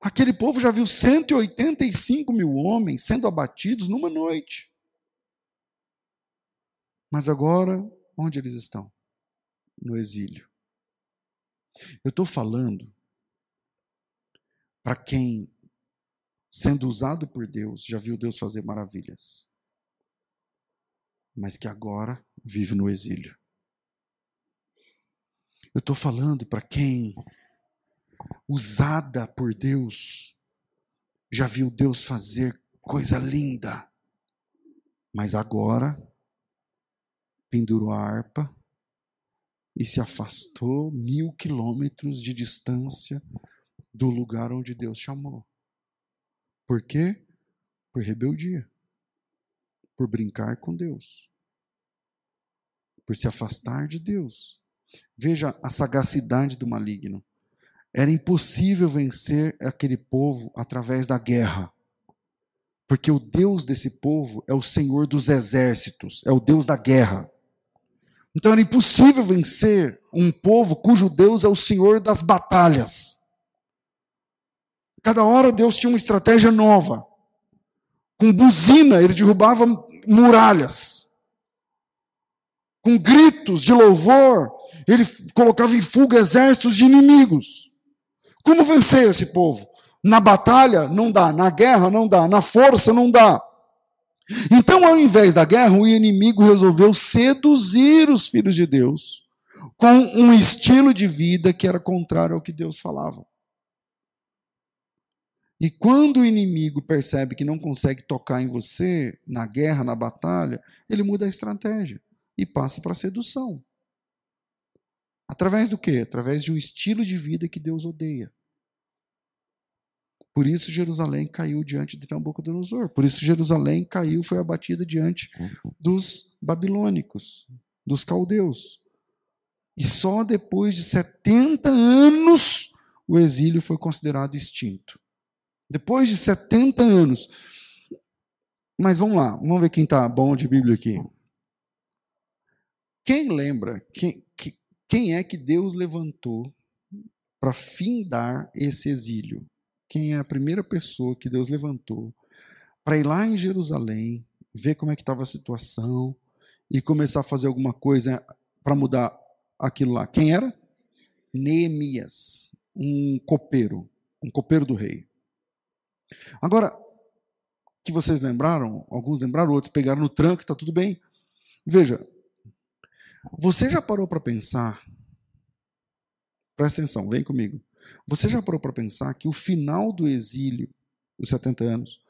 Aquele povo já viu 185 mil homens sendo abatidos numa noite. Mas agora, onde eles estão? No exílio. Eu estou falando para quem, sendo usado por Deus, já viu Deus fazer maravilhas, mas que agora vive no exílio. Eu estou falando para quem usada por Deus, já viu Deus fazer coisa linda, mas agora pendurou a harpa e se afastou mil quilômetros de distância do lugar onde Deus chamou. Por quê? Por rebeldia, por brincar com Deus, por se afastar de Deus. Veja a sagacidade do maligno. Era impossível vencer aquele povo através da guerra. Porque o Deus desse povo é o Senhor dos exércitos, é o Deus da guerra. Então era impossível vencer um povo cujo Deus é o Senhor das batalhas. Cada hora Deus tinha uma estratégia nova. Com buzina, ele derrubava muralhas. Com gritos de louvor, ele colocava em fuga exércitos de inimigos. Como vencer esse povo? Na batalha não dá, na guerra não dá, na força não dá. Então, ao invés da guerra, o inimigo resolveu seduzir os filhos de Deus com um estilo de vida que era contrário ao que Deus falava. E quando o inimigo percebe que não consegue tocar em você, na guerra, na batalha, ele muda a estratégia e passa para a sedução. Através do quê? Através de um estilo de vida que Deus odeia. Por isso Jerusalém caiu diante de Nabucodonosor. Por isso Jerusalém caiu, foi abatida diante dos babilônicos, dos caldeus. E só depois de 70 anos o exílio foi considerado extinto. Depois de 70 anos. Mas vamos lá, vamos ver quem está bom de Bíblia aqui. Quem lembra quem, quem é que Deus levantou para findar esse exílio? Quem é a primeira pessoa que Deus levantou para ir lá em Jerusalém, ver como é que estava a situação e começar a fazer alguma coisa para mudar aquilo lá? Quem era? Neemias, um copeiro, um copeiro do rei. Agora, que vocês lembraram, alguns lembraram, outros pegaram no tranco, está tudo bem. Veja, você já parou para pensar? Presta atenção, vem comigo. Você já parou para pensar que o final do exílio, os 70 anos,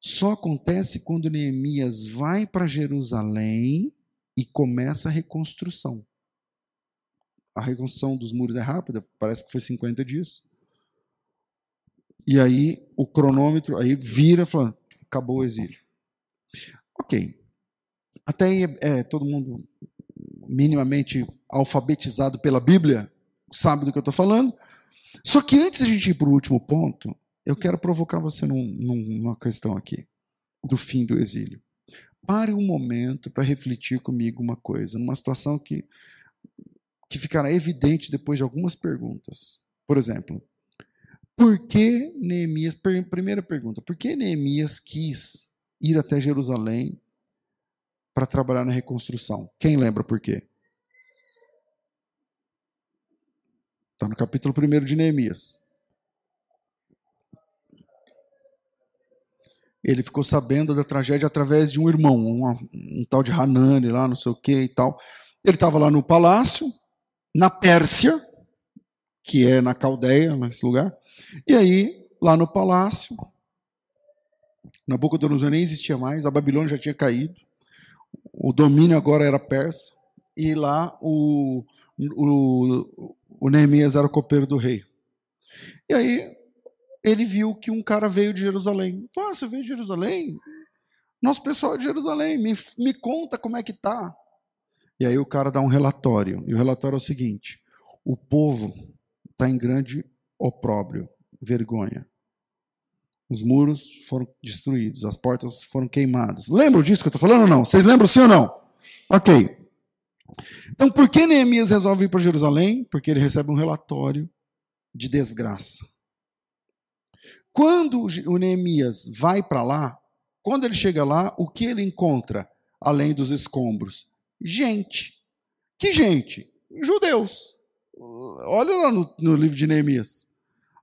só acontece quando Neemias vai para Jerusalém e começa a reconstrução. A reconstrução dos muros é rápida, parece que foi 50 dias. E aí o cronômetro aí vira falando, acabou o exílio. Ok. Até aí é, é todo mundo minimamente alfabetizado pela Bíblia, sabe do que eu estou falando. Só que antes de a gente ir para o último ponto, eu quero provocar você num, numa questão aqui, do fim do exílio. Pare um momento para refletir comigo uma coisa, numa situação que, que ficará evidente depois de algumas perguntas. Por exemplo, por que Neemias, primeira pergunta, por que Neemias quis ir até Jerusalém para trabalhar na reconstrução? Quem lembra por quê? Está no capítulo 1 de Neemias. Ele ficou sabendo da tragédia através de um irmão, um, um tal de Hanani lá, não sei o que e tal. Ele estava lá no palácio, na Pérsia, que é na Caldeia, nesse lugar. E aí, lá no palácio, Nabucodonosor nem existia mais, a Babilônia já tinha caído, o domínio agora era persa, e lá o, o, o Neemias era o copeiro do rei. E aí ele viu que um cara veio de Jerusalém. Ah, você veio de Jerusalém? Nosso pessoal é de Jerusalém, me, me conta como é que tá. E aí o cara dá um relatório. E o relatório é o seguinte: o povo está em grande opróbrio, vergonha. Os muros foram destruídos, as portas foram queimadas. Lembram disso que eu estou falando ou não? Vocês lembram sim ou não? Ok. Então, por que Neemias resolve ir para Jerusalém? Porque ele recebe um relatório de desgraça. Quando o Neemias vai para lá, quando ele chega lá, o que ele encontra, além dos escombros? Gente. Que gente? Judeus. Olha lá no, no livro de Neemias.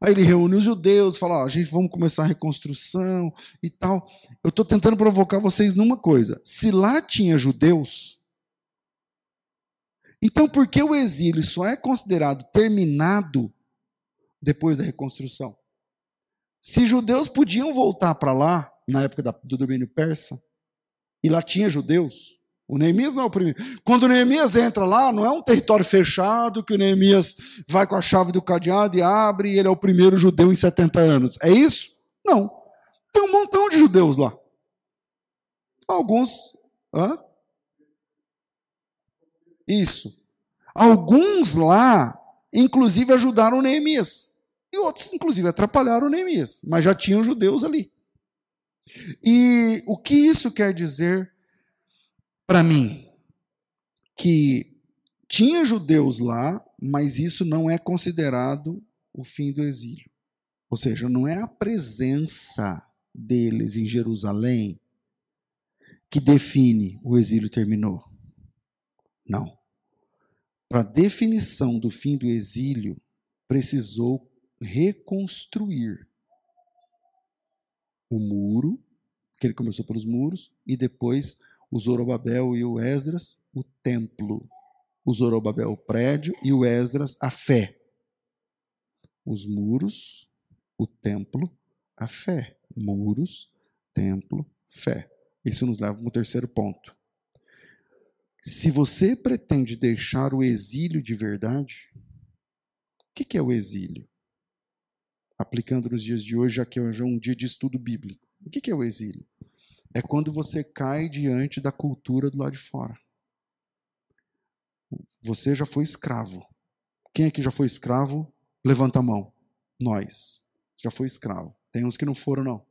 Aí ele reúne os judeus, fala: a gente vamos começar a reconstrução e tal. Eu estou tentando provocar vocês numa coisa. Se lá tinha judeus, então por que o exílio só é considerado terminado depois da reconstrução? Se judeus podiam voltar para lá, na época do domínio persa, e lá tinha judeus, o Neemias não é o primeiro. Quando o Neemias entra lá, não é um território fechado que o Neemias vai com a chave do cadeado e abre e ele é o primeiro judeu em 70 anos. É isso? Não. Tem um montão de judeus lá. Alguns. Hã? Isso. Alguns lá, inclusive, ajudaram Neemias. E outros, inclusive, atrapalharam Neemias. Mas já tinham judeus ali. E o que isso quer dizer para mim que tinha judeus lá, mas isso não é considerado o fim do exílio. Ou seja, não é a presença deles em Jerusalém que define o exílio terminou. Não. Para a definição do fim do exílio, precisou reconstruir o muro, que ele começou pelos muros, e depois o Zorobabel e o Esdras, o templo. O Zorobabel, o prédio, e o Esdras, a fé. Os muros, o templo, a fé. Muros, templo, fé. Isso nos leva para o terceiro ponto. Se você pretende deixar o exílio de verdade, o que é o exílio? Aplicando nos dias de hoje, já que hoje é um dia de estudo bíblico. O que é o exílio? É quando você cai diante da cultura do lado de fora. Você já foi escravo. Quem aqui já foi escravo? Levanta a mão. Nós. Já foi escravo. Tem uns que não foram, não.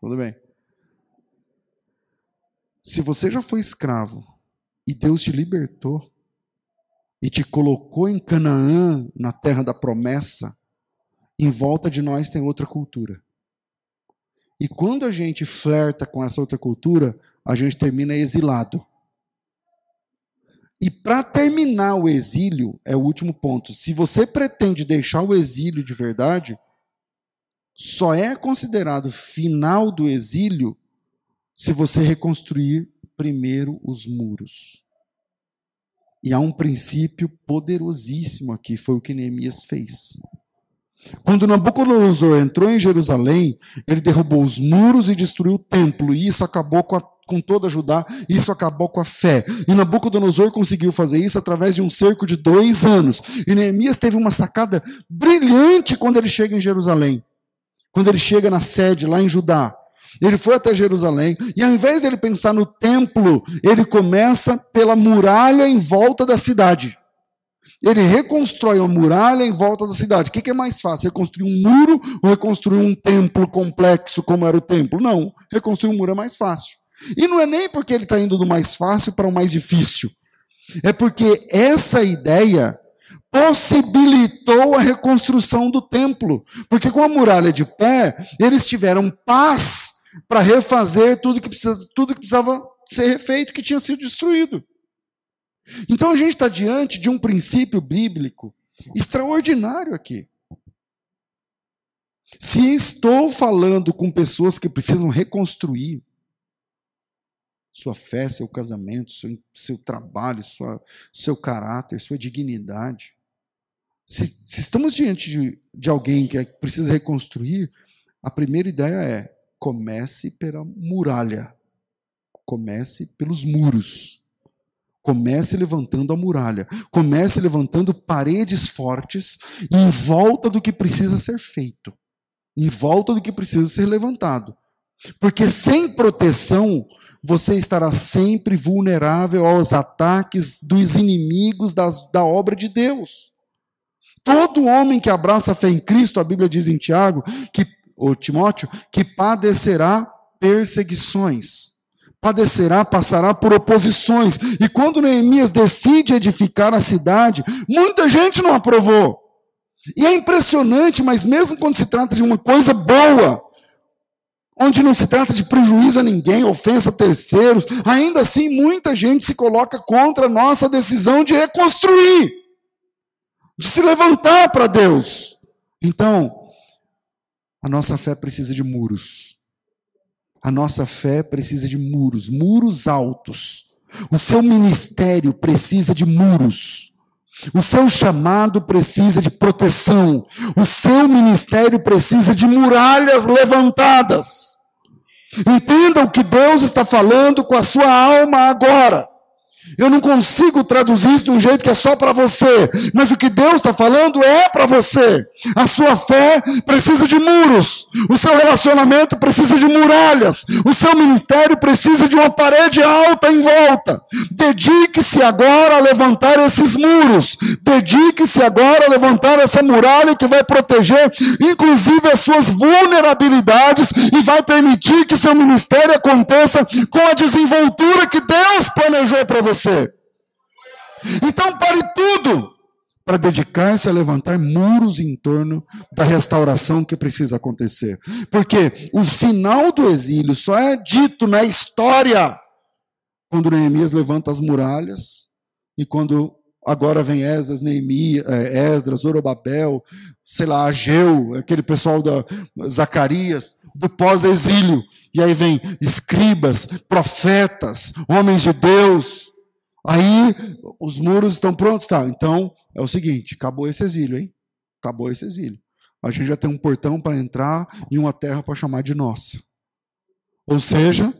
Tudo bem. Se você já foi escravo e Deus te libertou e te colocou em Canaã, na terra da promessa, em volta de nós tem outra cultura. E quando a gente flerta com essa outra cultura, a gente termina exilado. E para terminar o exílio, é o último ponto. Se você pretende deixar o exílio de verdade, só é considerado final do exílio se você reconstruir primeiro os muros. E há um princípio poderosíssimo aqui, foi o que Neemias fez. Quando Nabucodonosor entrou em Jerusalém, ele derrubou os muros e destruiu o templo, e isso acabou com, a, com toda Judá, isso acabou com a fé. E Nabucodonosor conseguiu fazer isso através de um cerco de dois anos. E Neemias teve uma sacada brilhante quando ele chega em Jerusalém, quando ele chega na sede lá em Judá. Ele foi até Jerusalém e ao invés dele pensar no templo, ele começa pela muralha em volta da cidade. Ele reconstrói uma muralha em volta da cidade. O que é mais fácil? Reconstruir um muro ou reconstruir um templo complexo como era o templo? Não, reconstruir um muro é mais fácil. E não é nem porque ele está indo do mais fácil para o mais difícil. É porque essa ideia possibilitou a reconstrução do templo. Porque com a muralha de pé, eles tiveram paz para refazer tudo que, precisa, tudo que precisava ser refeito, que tinha sido destruído. Então a gente está diante de um princípio bíblico extraordinário aqui. Se estou falando com pessoas que precisam reconstruir sua fé, seu casamento, seu, seu trabalho, sua, seu caráter, sua dignidade, se, se estamos diante de, de alguém que precisa reconstruir, a primeira ideia é: comece pela muralha, comece pelos muros. Comece levantando a muralha, comece levantando paredes fortes em volta do que precisa ser feito, em volta do que precisa ser levantado. Porque sem proteção, você estará sempre vulnerável aos ataques dos inimigos das, da obra de Deus. Todo homem que abraça a fé em Cristo, a Bíblia diz em Tiago, que ou Timóteo, que padecerá perseguições. Padecerá, passará por oposições. E quando Neemias decide edificar a cidade, muita gente não aprovou. E é impressionante, mas mesmo quando se trata de uma coisa boa, onde não se trata de prejuízo a ninguém, ofensa a terceiros, ainda assim muita gente se coloca contra a nossa decisão de reconstruir, de se levantar para Deus. Então, a nossa fé precisa de muros. A nossa fé precisa de muros, muros altos. O seu ministério precisa de muros. O seu chamado precisa de proteção. O seu ministério precisa de muralhas levantadas. Entenda o que Deus está falando com a sua alma agora. Eu não consigo traduzir isso de um jeito que é só para você, mas o que Deus está falando é para você. A sua fé precisa de muros, o seu relacionamento precisa de muralhas, o seu ministério precisa de uma parede alta em volta. Dedique-se agora a levantar esses muros, dedique-se agora a levantar essa muralha que vai proteger, inclusive, as suas vulnerabilidades e vai permitir que seu ministério aconteça com a desenvoltura que Deus planejou para você você. Então pare tudo para dedicar-se a levantar muros em torno da restauração que precisa acontecer. Porque o final do exílio só é dito na história quando Neemias levanta as muralhas e quando agora vem Esdras, Neemias, é, Esdras, Zorobabel, sei lá, Ageu, aquele pessoal da Zacarias, do pós-exílio. E aí vem escribas, profetas, homens de Deus, Aí os muros estão prontos, tá? Então é o seguinte: acabou esse exílio, hein? Acabou esse exílio. A gente já tem um portão para entrar e uma terra para chamar de nossa. Ou seja,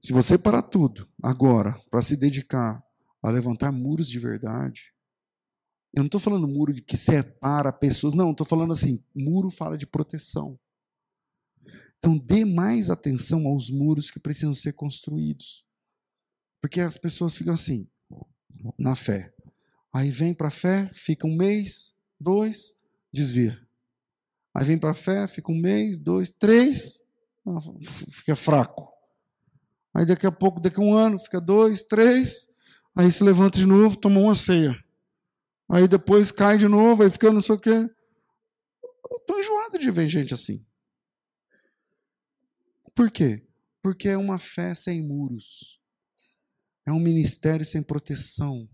se você parar tudo agora para se dedicar a levantar muros de verdade, eu não estou falando muro de que separa pessoas, não, estou falando assim, muro fala de proteção. Então dê mais atenção aos muros que precisam ser construídos. Porque as pessoas ficam assim, na fé. Aí vem para a fé, fica um mês, dois, desvia. Aí vem para a fé, fica um mês, dois, três, fica fraco. Aí daqui a pouco, daqui a um ano, fica dois, três, aí se levanta de novo, toma uma ceia. Aí depois cai de novo, aí fica não sei o quê. Eu estou enjoado de ver gente assim. Por quê? Porque é uma fé sem muros. É um ministério sem proteção.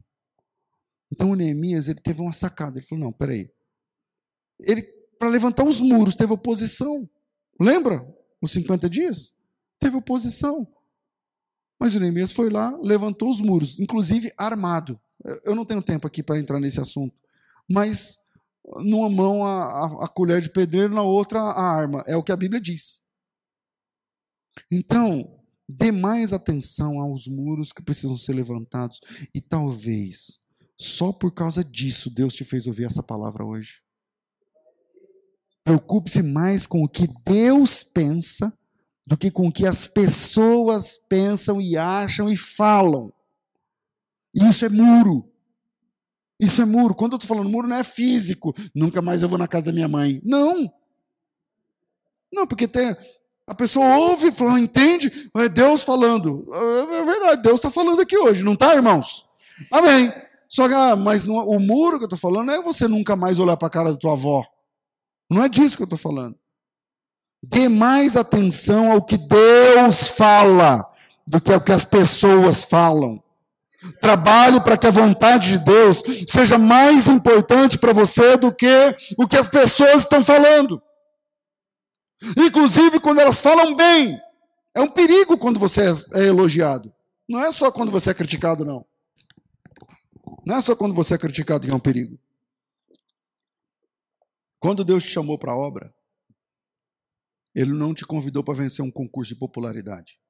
Então o Neemias ele teve uma sacada. Ele falou: não, peraí. Ele, para levantar os muros, teve oposição. Lembra? Os 50 dias? Teve oposição. Mas o Neemias foi lá, levantou os muros, inclusive armado. Eu não tenho tempo aqui para entrar nesse assunto, mas numa mão a, a, a, colher de pedreiro, na outra a arma. É o que a Bíblia diz. Então, dê mais atenção aos muros que precisam ser levantados. E talvez, só por causa disso, Deus te fez ouvir essa palavra hoje. Preocupe-se mais com o que Deus pensa do que com o que as pessoas pensam e acham e falam. Isso é muro. Isso é muro. Quando eu estou falando muro, não é físico. Nunca mais eu vou na casa da minha mãe. Não. Não, porque tem, a pessoa ouve e fala, entende? É Deus falando. É, é verdade, Deus está falando aqui hoje, não está, irmãos? Amém. Só que, ah, mas não, o muro que eu estou falando é você nunca mais olhar para a cara da tua avó. Não é disso que eu estou falando. Dê mais atenção ao que Deus fala do que ao que as pessoas falam. Trabalhe para que a vontade de Deus seja mais importante para você do que o que as pessoas estão falando. Inclusive quando elas falam bem. É um perigo quando você é elogiado. Não é só quando você é criticado, não. Não é só quando você é criticado que é um perigo. Quando Deus te chamou para a obra, Ele não te convidou para vencer um concurso de popularidade.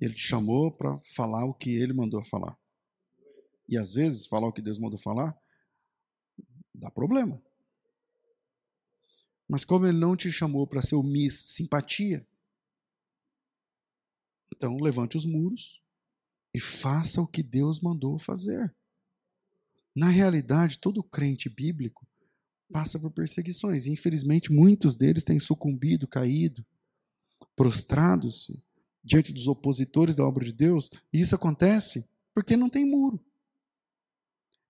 Ele te chamou para falar o que ele mandou falar. E às vezes, falar o que Deus mandou falar dá problema. Mas como ele não te chamou para ser o Miss Simpatia, então levante os muros e faça o que Deus mandou fazer. Na realidade, todo crente bíblico passa por perseguições. E, infelizmente, muitos deles têm sucumbido, caído, prostrados diante dos opositores da obra de Deus, e isso acontece porque não tem muro.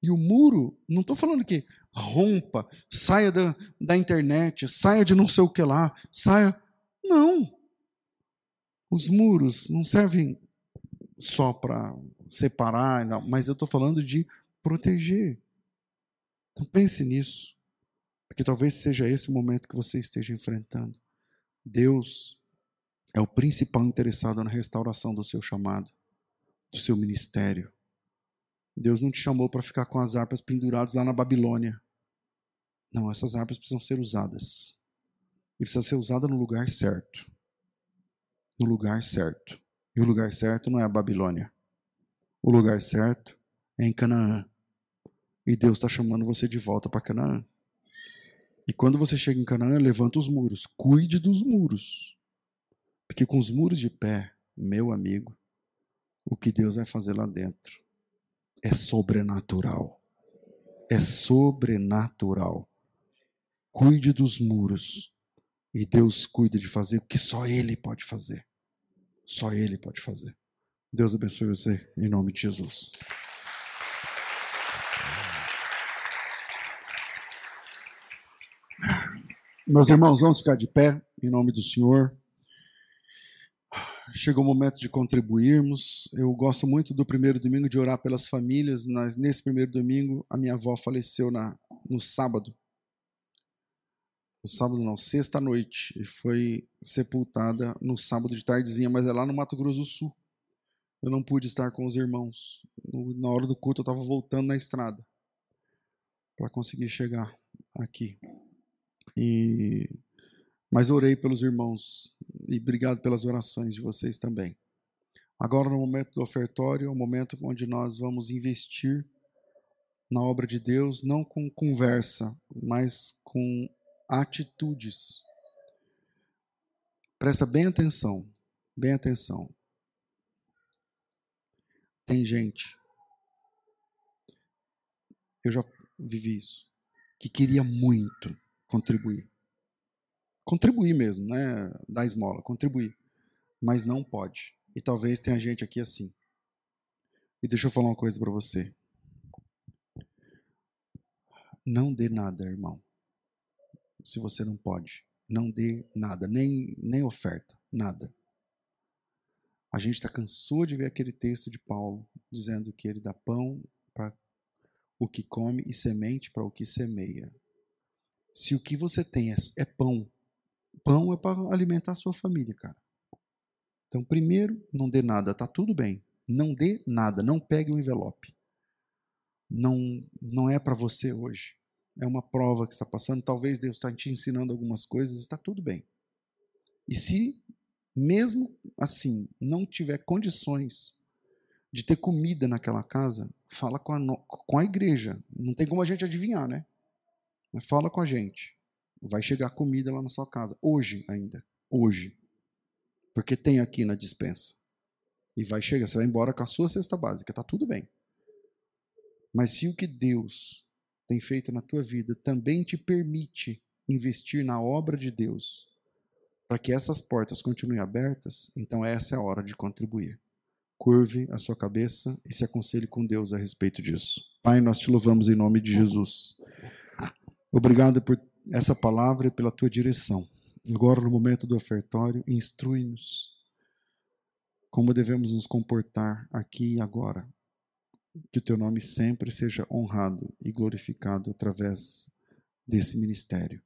E o muro, não estou falando que rompa, saia da, da internet, saia de não sei o que lá, saia. Não. Os muros não servem só para separar, não, mas eu estou falando de proteger. Então pense nisso, porque talvez seja esse o momento que você esteja enfrentando. Deus é o principal interessado na restauração do seu chamado, do seu ministério. Deus não te chamou para ficar com as harpas penduradas lá na Babilônia. Não, essas harpas precisam ser usadas. E precisa ser usada no lugar certo. No lugar certo. E o lugar certo não é a Babilônia. O lugar certo é em Canaã. E Deus está chamando você de volta para Canaã. E quando você chega em Canaã, levanta os muros. Cuide dos muros. Porque com os muros de pé, meu amigo, o que Deus vai fazer lá dentro é sobrenatural. É sobrenatural. Cuide dos muros. E Deus cuida de fazer o que só Ele pode fazer. Só Ele pode fazer. Deus abençoe você, em nome de Jesus. Meus irmãos, vamos ficar de pé, em nome do Senhor chegou o momento de contribuirmos. Eu gosto muito do primeiro domingo de orar pelas famílias. Mas nesse primeiro domingo, a minha avó faleceu na, no sábado. No sábado não, sexta noite. E foi sepultada no sábado de tardezinha, mas é lá no Mato Grosso do Sul. Eu não pude estar com os irmãos. Na hora do culto, eu estava voltando na estrada para conseguir chegar aqui. E mas orei pelos irmãos e obrigado pelas orações de vocês também. Agora, no momento do ofertório, é o momento onde nós vamos investir na obra de Deus, não com conversa, mas com atitudes. Presta bem atenção, bem atenção. Tem gente, eu já vivi isso, que queria muito contribuir contribuir mesmo, né? Dar esmola, contribuir. Mas não pode. E talvez tenha gente aqui assim. E deixa eu falar uma coisa para você. Não dê nada, irmão. Se você não pode. Não dê nada, nem, nem oferta, nada. A gente está cansou de ver aquele texto de Paulo dizendo que ele dá pão para o que come e semente para o que semeia. Se o que você tem é, é pão Pão é para alimentar a sua família, cara. Então, primeiro, não dê nada, tá tudo bem. Não dê nada, não pegue o um envelope. Não, não é para você hoje. É uma prova que está passando. Talvez Deus está te ensinando algumas coisas, está tudo bem. E se, mesmo assim, não tiver condições de ter comida naquela casa, fala com a, com a igreja. Não tem como a gente adivinhar, né? Mas fala com a gente. Vai chegar comida lá na sua casa. Hoje ainda. Hoje. Porque tem aqui na dispensa. E vai chegar, você vai embora com a sua cesta básica, tá tudo bem. Mas se o que Deus tem feito na tua vida também te permite investir na obra de Deus, para que essas portas continuem abertas, então essa é a hora de contribuir. Curve a sua cabeça e se aconselhe com Deus a respeito disso. Pai, nós te louvamos em nome de Jesus. Obrigado por essa palavra e pela tua direção. Agora, no momento do ofertório, instrui-nos como devemos nos comportar aqui e agora. Que o teu nome sempre seja honrado e glorificado através desse ministério.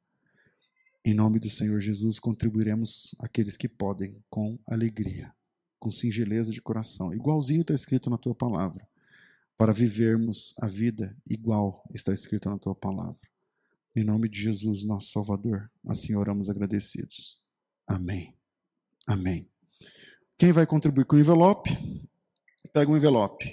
Em nome do Senhor Jesus, contribuiremos aqueles que podem com alegria, com singeleza de coração, igualzinho está escrito na tua palavra, para vivermos a vida igual está escrito na tua palavra. Em nome de Jesus, nosso Salvador, assim oramos agradecidos. Amém. Amém. Quem vai contribuir com o envelope? Pega o envelope.